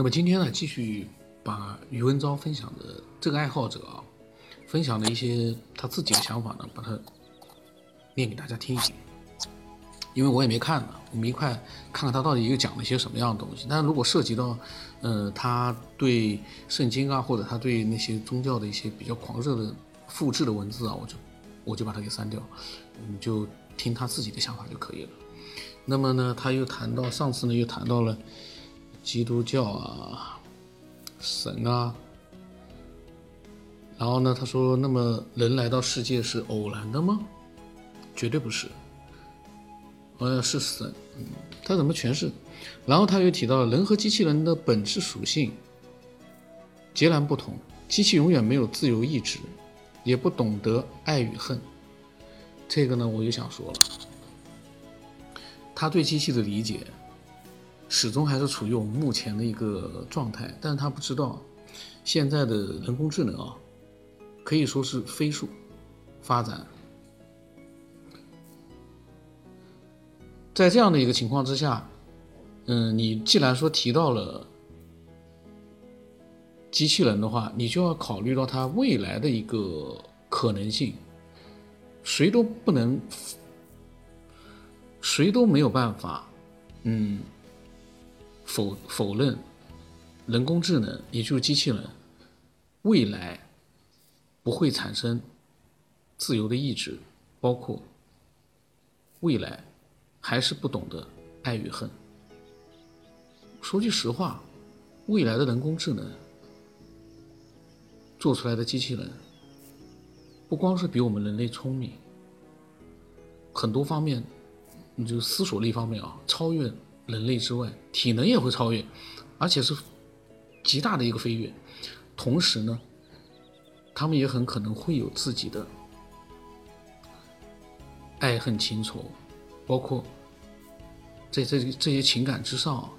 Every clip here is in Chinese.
那么今天呢，继续把余文昭分享的这个爱好者啊，分享的一些他自己的想法呢，把它念给大家听一听。因为我也没看呢，我们一块看看他到底又讲了些什么样的东西。但是如果涉及到，呃，他对圣经啊，或者他对那些宗教的一些比较狂热的复制的文字啊，我就我就把它给删掉，你就听他自己的想法就可以了。那么呢，他又谈到上次呢，又谈到了基督教啊、神啊，然后呢，他说，那么人来到世界是偶然的吗？绝对不是。呃，是神，他怎么诠释？然后他又提到，人和机器人的本质属性截然不同，机器永远没有自由意志，也不懂得爱与恨。这个呢，我就想说了，他对机器的理解始终还是处于我们目前的一个状态，但是他不知道，现在的人工智能啊，可以说是飞速发展。在这样的一个情况之下，嗯，你既然说提到了机器人的话，你就要考虑到它未来的一个可能性。谁都不能，谁都没有办法，嗯，否否认人工智能，也就是机器人，未来不会产生自由的意志，包括未来。还是不懂得爱与恨。说句实话，未来的人工智能做出来的机器人，不光是比我们人类聪明，很多方面，你就思索力方面啊，超越人类之外，体能也会超越，而且是极大的一个飞跃。同时呢，他们也很可能会有自己的爱恨情仇。包括在这这些情感之上，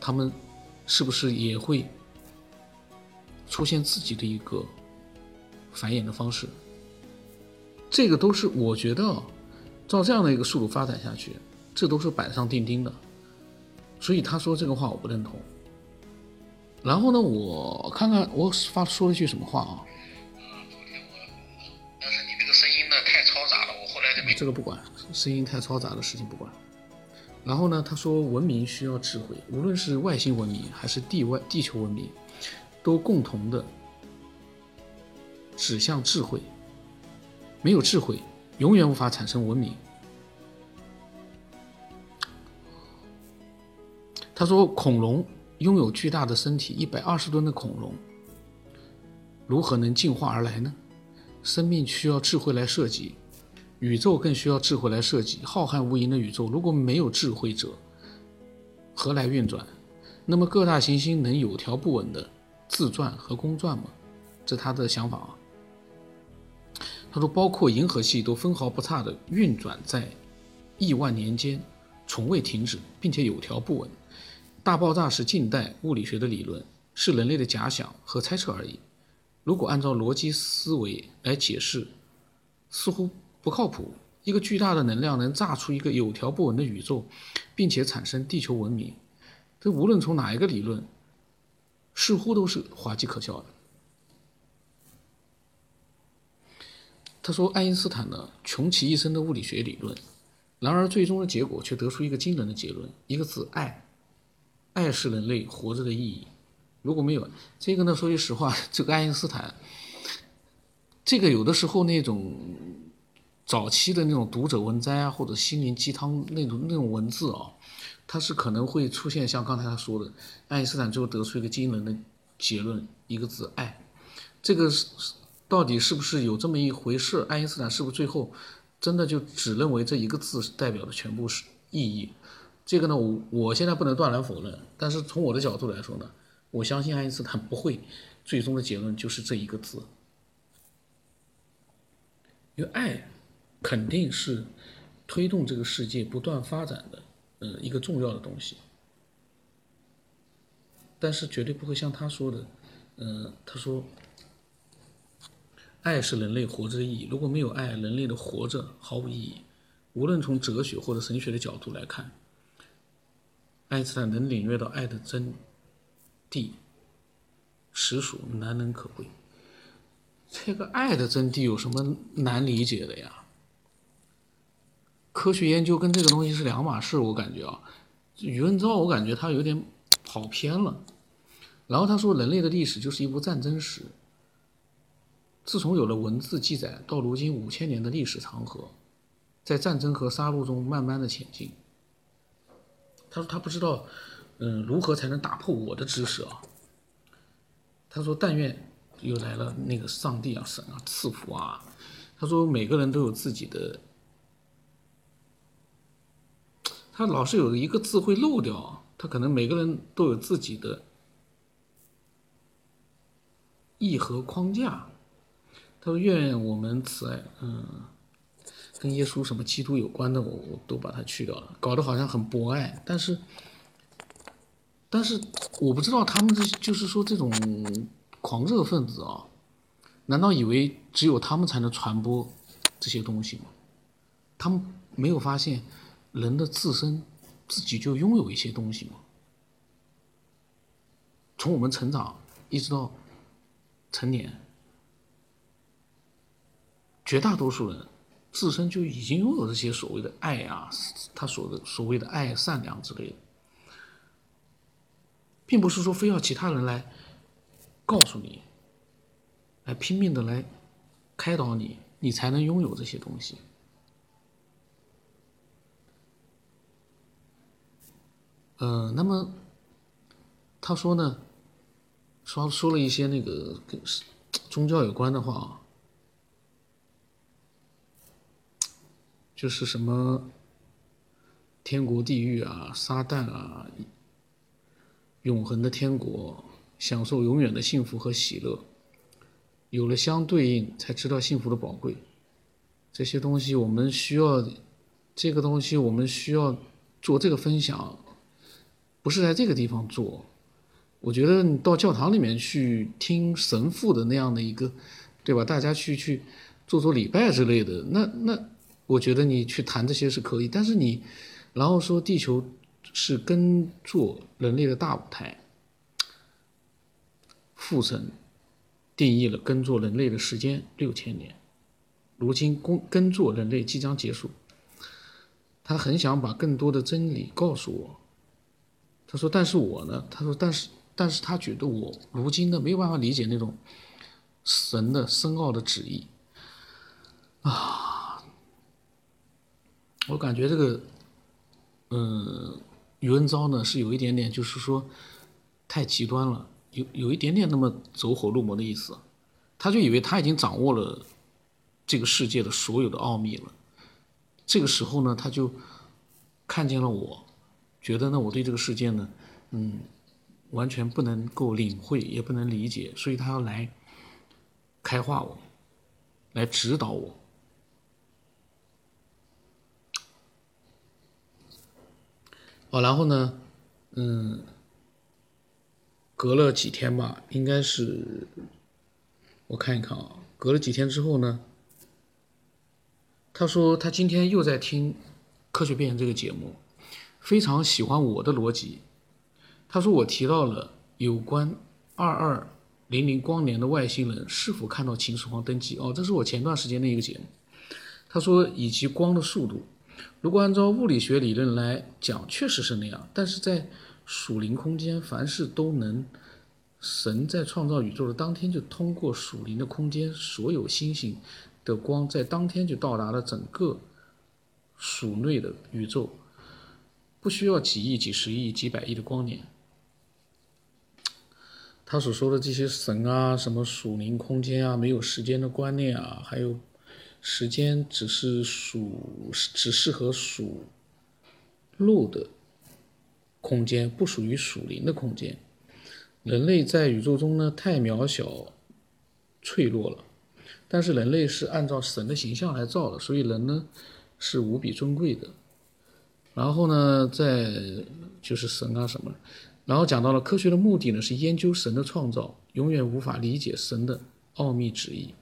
他们是不是也会出现自己的一个繁衍的方式？这个都是我觉得，照这样的一个速度发展下去，这都是板上钉钉的。所以他说这个话我不认同。然后呢，我看看我发说了句什么话啊？但是你这个声音呢太嘈杂了，我后来就没这个不管。声音太嘈杂的事情不管，然后呢？他说，文明需要智慧，无论是外星文明还是地外地球文明，都共同的指向智慧。没有智慧，永远无法产生文明。他说，恐龙拥有巨大的身体，一百二十吨的恐龙，如何能进化而来呢？生命需要智慧来设计。宇宙更需要智慧来设计。浩瀚无垠的宇宙，如果没有智慧者，何来运转？那么各大行星能有条不紊的自转和公转吗？这他的想法啊。他说，包括银河系都分毫不差的运转在亿万年间，从未停止，并且有条不紊。大爆炸是近代物理学的理论，是人类的假想和猜测而已。如果按照逻辑思维来解释，似乎。不靠谱！一个巨大的能量能炸出一个有条不紊的宇宙，并且产生地球文明，这无论从哪一个理论，似乎都是滑稽可笑的。他说，爱因斯坦呢穷其一生的物理学理论，然而最终的结果却得出一个惊人的结论：一个字，爱。爱是人类活着的意义。如果没有这个呢？说句实话，这个爱因斯坦，这个有的时候那种。早期的那种读者文摘啊，或者心灵鸡汤那种那种文字啊，它是可能会出现像刚才他说的，爱因斯坦最后得出一个惊人的结论，一个字爱，这个是到底是不是有这么一回事？爱因斯坦是不是最后真的就只认为这一个字代表的全部是意义？这个呢，我我现在不能断然否认，但是从我的角度来说呢，我相信爱因斯坦不会最终的结论就是这一个字，因为爱。肯定是推动这个世界不断发展的，呃，一个重要的东西。但是绝对不会像他说的，呃，他说，爱是人类活着的意义。如果没有爱，人类的活着毫无意义。无论从哲学或者神学的角度来看，爱因斯坦能领略到爱的真谛，实属难能可贵。这个爱的真谛有什么难理解的呀？科学研究跟这个东西是两码事，我感觉啊，宇文昭我感觉他有点跑偏了。然后他说，人类的历史就是一部战争史。自从有了文字记载，到如今五千年的历史长河，在战争和杀戮中慢慢的前进。他说他不知道，嗯，如何才能打破我的知识啊？他说，但愿又来了那个上帝啊、神啊赐福啊。他说，每个人都有自己的，他老是有一个字会漏掉，他可能每个人都有自己的意和框架。他说：“愿我们慈爱，嗯，跟耶稣什么基督有关的，我我都把它去掉了，搞得好像很博爱。但是，但是我不知道他们这就是说这种狂热分子啊，难道以为只有他们才能传播这些东西吗？他们没有发现人的自身自己就拥有一些东西吗？从我们成长一直到成年。”绝大多数人自身就已经拥有这些所谓的爱啊，他所的所谓的爱、善良之类的，并不是说非要其他人来告诉你，来拼命的来开导你，你才能拥有这些东西。呃，那么他说呢，说说了一些那个跟宗教有关的话。就是什么天国地狱啊，撒旦啊，永恒的天国，享受永远的幸福和喜乐，有了相对应，才知道幸福的宝贵。这些东西我们需要，这个东西我们需要做这个分享，不是在这个地方做。我觉得你到教堂里面去听神父的那样的一个，对吧？大家去去做做礼拜之类的，那那。我觉得你去谈这些是可以，但是你，然后说地球是耕作人类的大舞台，父神定义了耕作人类的时间六千年，如今耕耕作人类即将结束，他很想把更多的真理告诉我，他说，但是我呢，他说，但是，但是他觉得我如今呢没有办法理解那种神的深奥的旨意，啊。我感觉这个，嗯，宇文昭呢是有一点点，就是说太极端了，有有一点点那么走火入魔的意思，他就以为他已经掌握了这个世界的所有的奥秘了。这个时候呢，他就看见了我，觉得呢我对这个世界呢，嗯，完全不能够领会，也不能理解，所以他要来开化我，来指导我。哦，然后呢，嗯，隔了几天吧，应该是，我看一看啊，隔了几天之后呢，他说他今天又在听《科学变这个节目，非常喜欢我的逻辑。他说我提到了有关二二零零光年的外星人是否看到秦始皇登基哦，这是我前段时间的一个节目。他说以及光的速度。如果按照物理学理论来讲，确实是那样。但是在属灵空间，凡事都能。神在创造宇宙的当天，就通过属灵的空间，所有星星的光在当天就到达了整个属内的宇宙，不需要几亿、几十亿、几百亿的光年。他所说的这些神啊，什么属灵空间啊，没有时间的观念啊，还有。时间只是属只适合属鹿的空间，不属于属灵的空间。人类在宇宙中呢，太渺小、脆弱了。但是人类是按照神的形象来造的，所以人呢是无比尊贵的。然后呢，在就是神啊什么，然后讲到了科学的目的呢，是研究神的创造，永远无法理解神的奥秘旨意。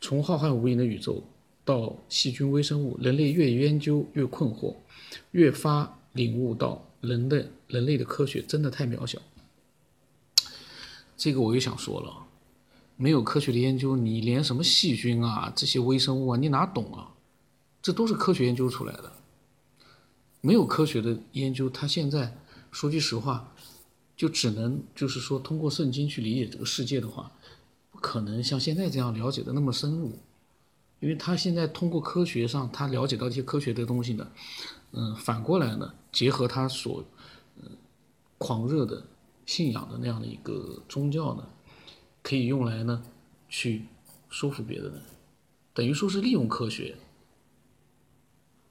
从浩瀚无垠的宇宙。到细菌微生物，人类越研究越困惑，越发领悟到人的人类的科学真的太渺小。这个我又想说了，没有科学的研究，你连什么细菌啊这些微生物啊，你哪懂啊？这都是科学研究出来的。没有科学的研究，他现在说句实话，就只能就是说通过圣经去理解这个世界的话，不可能像现在这样了解的那么深入，因为他现在通过科学上他了解到一些科学的东西呢，嗯，反过来呢，结合他所嗯狂热的信仰的那样的一个宗教呢，可以用来呢去说服别的人，等于说是利用科学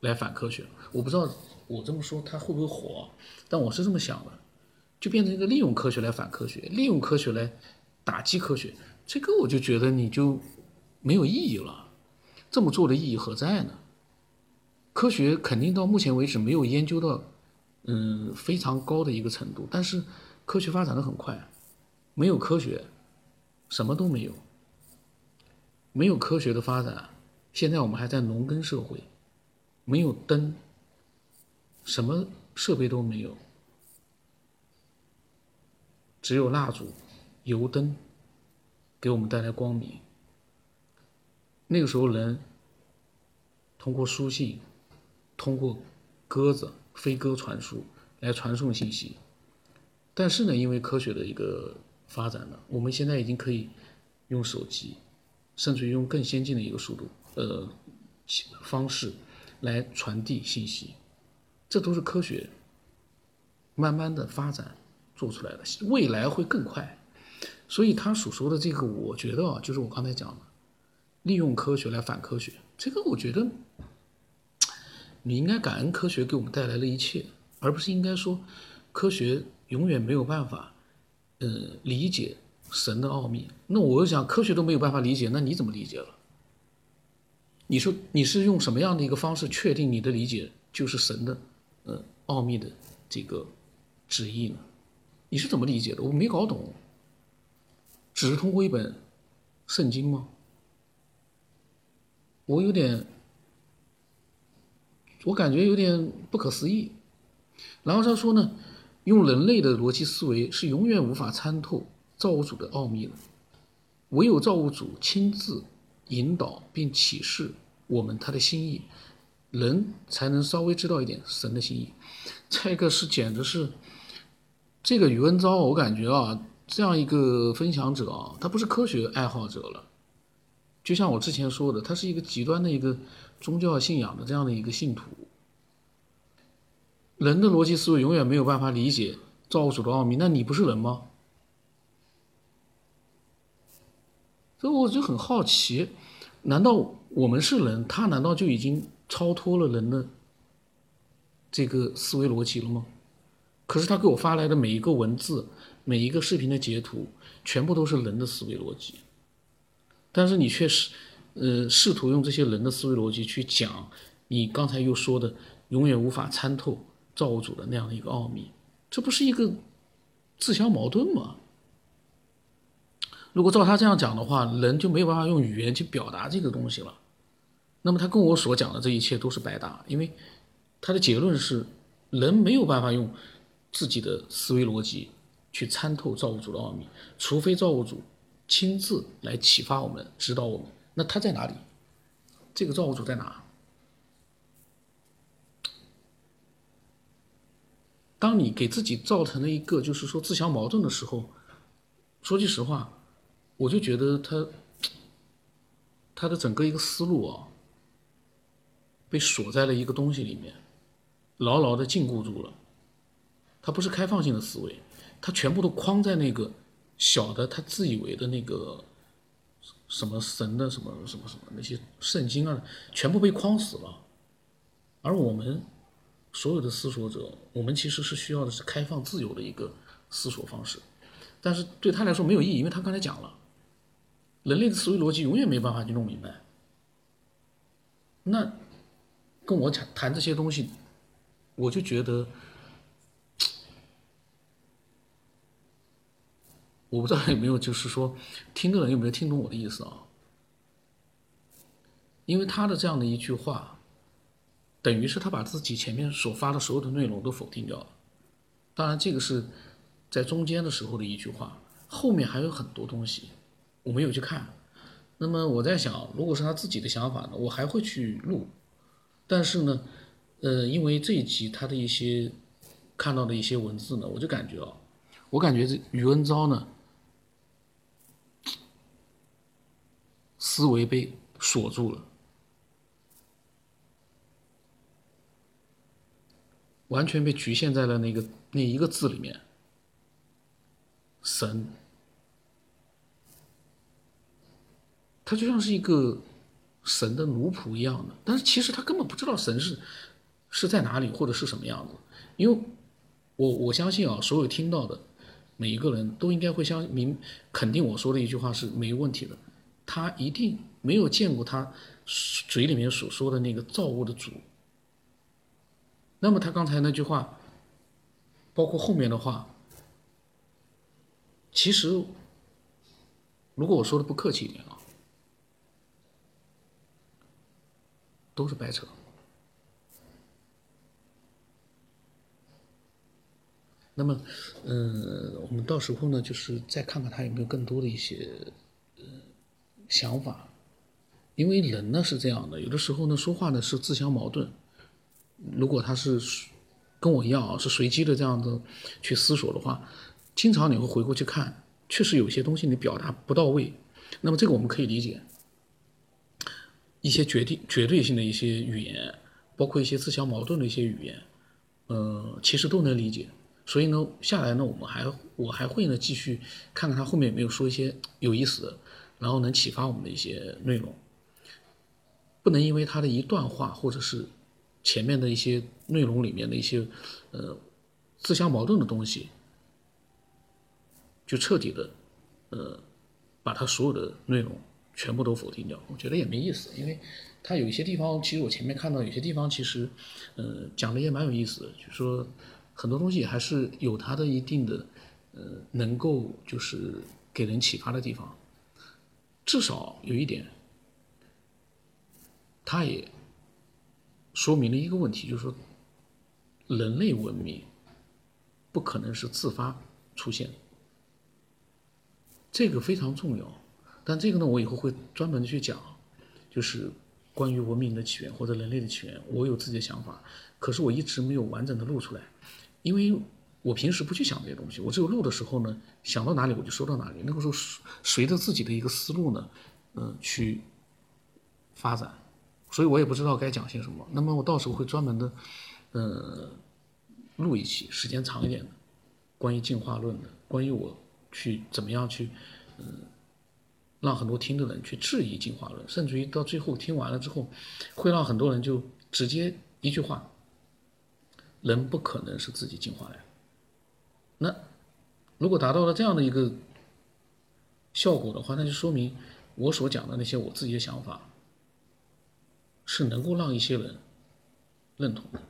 来反科学。我不知道我这么说他会不会火，但我是这么想的，就变成一个利用科学来反科学，利用科学来打击科学，这个我就觉得你就没有意义了，这么做的意义何在呢？科学肯定到目前为止没有研究到嗯非常高的一个程度，但是科学发展的很快，没有科学什么都没有，没有科学的发展，现在我们还在农耕社会，没有灯。什么设备都没有，只有蜡烛、油灯给我们带来光明。那个时候，人通过书信、通过鸽子飞鸽传书来传送信息。但是呢，因为科学的一个发展呢，我们现在已经可以用手机，甚至于用更先进的一个速度、呃方式来传递信息。这都是科学慢慢的发展做出来的，未来会更快。所以他所说的这个，我觉得啊，就是我刚才讲的，利用科学来反科学，这个我觉得你应该感恩科学给我们带来了一切，而不是应该说科学永远没有办法，呃，理解神的奥秘。那我想，科学都没有办法理解，那你怎么理解了？你说你是用什么样的一个方式确定你的理解就是神的？呃，奥秘的这个旨意呢？你是怎么理解的？我没搞懂。只是通过一本圣经吗？我有点，我感觉有点不可思议。然后他说呢，用人类的逻辑思维是永远无法参透造物主的奥秘的，唯有造物主亲自引导并启示我们他的心意。人才能稍微知道一点神的心意，这个是简直是，这个宇文昭，我感觉啊，这样一个分享者啊，他不是科学爱好者了，就像我之前说的，他是一个极端的一个宗教信仰的这样的一个信徒。人的逻辑思维永远没有办法理解造物主的奥秘，那你不是人吗？所以我就很好奇，难道我们是人，他难道就已经？超脱了人的这个思维逻辑了吗？可是他给我发来的每一个文字、每一个视频的截图，全部都是人的思维逻辑。但是你却是，呃，试图用这些人的思维逻辑去讲你刚才又说的永远无法参透造物主的那样的一个奥秘，这不是一个自相矛盾吗？如果照他这样讲的话，人就没有办法用语言去表达这个东西了。那么他跟我所讲的这一切都是白搭，因为他的结论是，人没有办法用自己的思维逻辑去参透造物主的奥秘，除非造物主亲自来启发我们、指导我们。那他在哪里？这个造物主在哪？当你给自己造成了一个就是说自相矛盾的时候，说句实话，我就觉得他他的整个一个思路啊。被锁在了一个东西里面，牢牢的禁锢住了。他不是开放性的思维，他全部都框在那个小的他自以为的那个什么神的什么什么什么那些圣经啊，全部被框死了。而我们所有的思索者，我们其实是需要的是开放自由的一个思索方式，但是对他来说没有意义，因为他刚才讲了，人类的思维逻辑永远没办法去弄明白。那。跟我谈谈这些东西，我就觉得，我不知道有没有，就是说，听的人有没有听懂我的意思啊？因为他的这样的一句话，等于是他把自己前面所发的所有的内容都否定掉了。当然，这个是在中间的时候的一句话，后面还有很多东西我没有去看。那么我在想，如果是他自己的想法呢，我还会去录。但是呢，呃，因为这一集他的一些看到的一些文字呢，我就感觉啊，我感觉这宇文昭呢，思维被锁住了，完全被局限在了那个那一个字里面，神。他就像是一个神的奴仆一样的，但是其实他根本不知道神是是在哪里或者是什么样子，因为我我相信啊，所有听到的每一个人都应该会相明肯定我说的一句话是没问题的，他一定没有见过他嘴里面所说的那个造物的主。那么他刚才那句话，包括后面的话，其实如果我说的不客气一点啊。都是白扯。那么，嗯，我们到时候呢，就是再看看他有没有更多的一些想法，因为人呢是这样的，有的时候呢说话呢是自相矛盾。如果他是跟我一样啊，是随机的这样子去思索的话，经常你会回过去看，确实有些东西你表达不到位。那么这个我们可以理解。一些决定绝对性的一些语言，包括一些自相矛盾的一些语言，呃，其实都能理解。所以呢，下来呢，我们还我还会呢继续看看他后面有没有说一些有意思的，然后能启发我们的一些内容。不能因为他的一段话或者是前面的一些内容里面的一些呃自相矛盾的东西，就彻底的呃把他所有的内容。全部都否定掉，我觉得也没意思，因为他有一些地方，其实我前面看到有些地方，其实，呃，讲的也蛮有意思的，就说很多东西还是有它的一定的，呃，能够就是给人启发的地方。至少有一点，他也说明了一个问题，就是说，人类文明不可能是自发出现，这个非常重要。但这个呢，我以后会专门的去讲，就是关于文明的起源或者人类的起源，我有自己的想法，可是我一直没有完整的录出来，因为我平时不去想这些东西，我只有录的时候呢，想到哪里我就说到哪里，那个时候随着自己的一个思路呢，嗯，去发展，所以我也不知道该讲些什么。那么我到时候会专门的，呃，录一期时间长一点的，关于进化论的，关于我去怎么样去，嗯。让很多听的人去质疑进化论，甚至于到最后听完了之后，会让很多人就直接一句话：人不可能是自己进化来的。那如果达到了这样的一个效果的话，那就说明我所讲的那些我自己的想法是能够让一些人认同的。